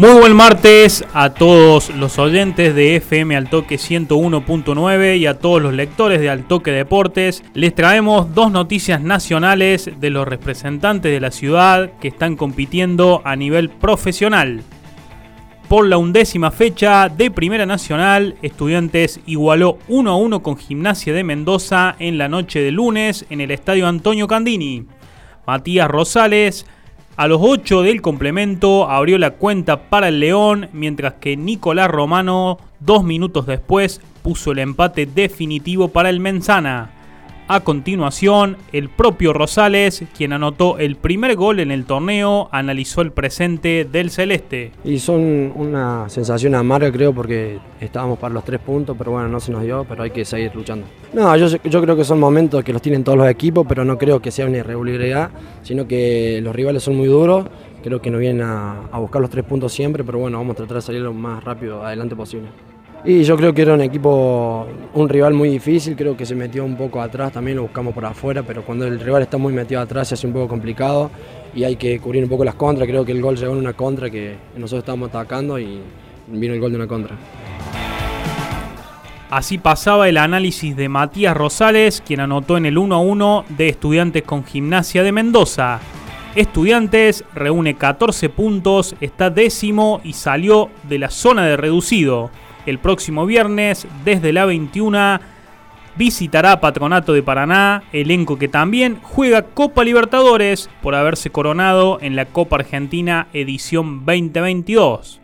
Muy buen martes a todos los oyentes de FM Altoque 101.9 y a todos los lectores de Altoque Deportes. Les traemos dos noticias nacionales de los representantes de la ciudad que están compitiendo a nivel profesional. Por la undécima fecha de Primera Nacional, Estudiantes igualó 1 a 1 con Gimnasia de Mendoza en la noche de lunes en el Estadio Antonio Candini. Matías Rosales a los 8 del complemento abrió la cuenta para el León, mientras que Nicolás Romano, dos minutos después, puso el empate definitivo para el Menzana. A continuación, el propio Rosales, quien anotó el primer gol en el torneo, analizó el presente del Celeste. Y son una sensación amarga, creo, porque estábamos para los tres puntos, pero bueno, no se nos dio, pero hay que seguir luchando. No, yo, creo que son momentos que los tienen todos los equipos, pero no creo que sea una irregularidad, sino que los rivales son muy duros. Creo que nos vienen a, a buscar los tres puntos siempre, pero bueno, vamos a tratar de salir lo más rápido adelante posible. Y yo creo que era un equipo, un rival muy difícil, creo que se metió un poco atrás, también lo buscamos por afuera, pero cuando el rival está muy metido atrás se hace un poco complicado y hay que cubrir un poco las contras, creo que el gol llegó en una contra que nosotros estábamos atacando y vino el gol de una contra. Así pasaba el análisis de Matías Rosales, quien anotó en el 1 a 1 de Estudiantes con Gimnasia de Mendoza. Estudiantes reúne 14 puntos, está décimo y salió de la zona de reducido. El próximo viernes, desde la 21, visitará Patronato de Paraná, elenco que también juega Copa Libertadores por haberse coronado en la Copa Argentina edición 2022.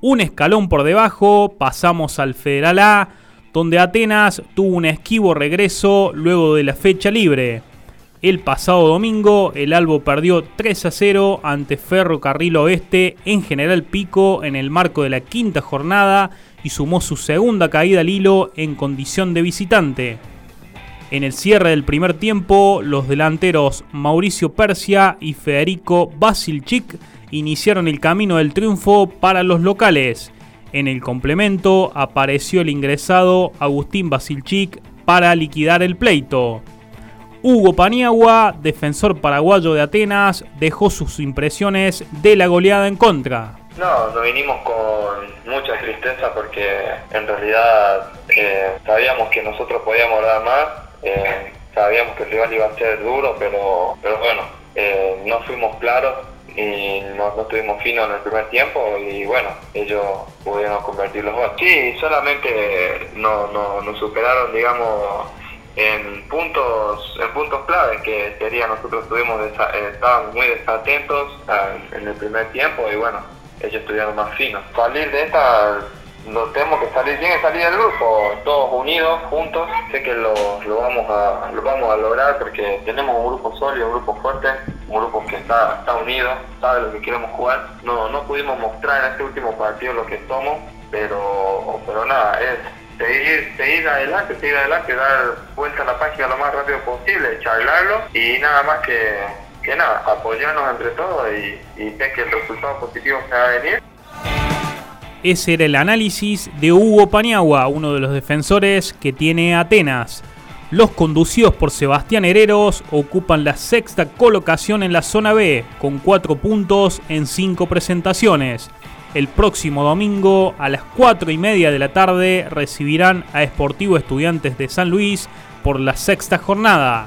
Un escalón por debajo, pasamos al Federal A, donde Atenas tuvo un esquivo regreso luego de la fecha libre. El pasado domingo, el Albo perdió 3 a 0 ante Ferrocarril Oeste en General Pico en el marco de la quinta jornada y sumó su segunda caída al hilo en condición de visitante. En el cierre del primer tiempo, los delanteros Mauricio Persia y Federico Basilchik iniciaron el camino del triunfo para los locales. En el complemento apareció el ingresado Agustín Basilchik para liquidar el pleito. Hugo Paniagua, defensor paraguayo de Atenas, dejó sus impresiones de la goleada en contra. No, nos vinimos con mucha tristeza porque en realidad eh, sabíamos que nosotros podíamos dar más, eh, sabíamos que el rival iba a ser duro, pero, pero bueno, eh, no fuimos claros y no, no estuvimos finos en el primer tiempo y bueno, ellos pudieron convertir los goles. Sí, solamente no, no, nos superaron, digamos, en puntos en puntos clave que sería nosotros estuvimos estábamos muy desatentos en el primer tiempo y bueno ellos estuvieron más finos salir de esta no tenemos que salir bien salir del grupo todos unidos juntos. Sé que lo, lo vamos a lo vamos a lograr porque tenemos un grupo sólido un grupo fuerte un grupo que está, está unido sabe lo que queremos jugar. No no pudimos mostrar en este último partido lo que somos pero pero nada es seguir, seguir adelante, seguir adelante, dar vuelta a la página lo más rápido posible, charlarlo y nada más que, que nada, apoyarnos entre todos y, y ver que el resultado positivo se va a venir. Ese era el análisis de Hugo Paniagua, uno de los defensores que tiene Atenas. Los conducidos por Sebastián Hereros ocupan la sexta colocación en la zona B, con 4 puntos en 5 presentaciones. El próximo domingo a las 4 y media de la tarde recibirán a Sportivo Estudiantes de San Luis por la sexta jornada.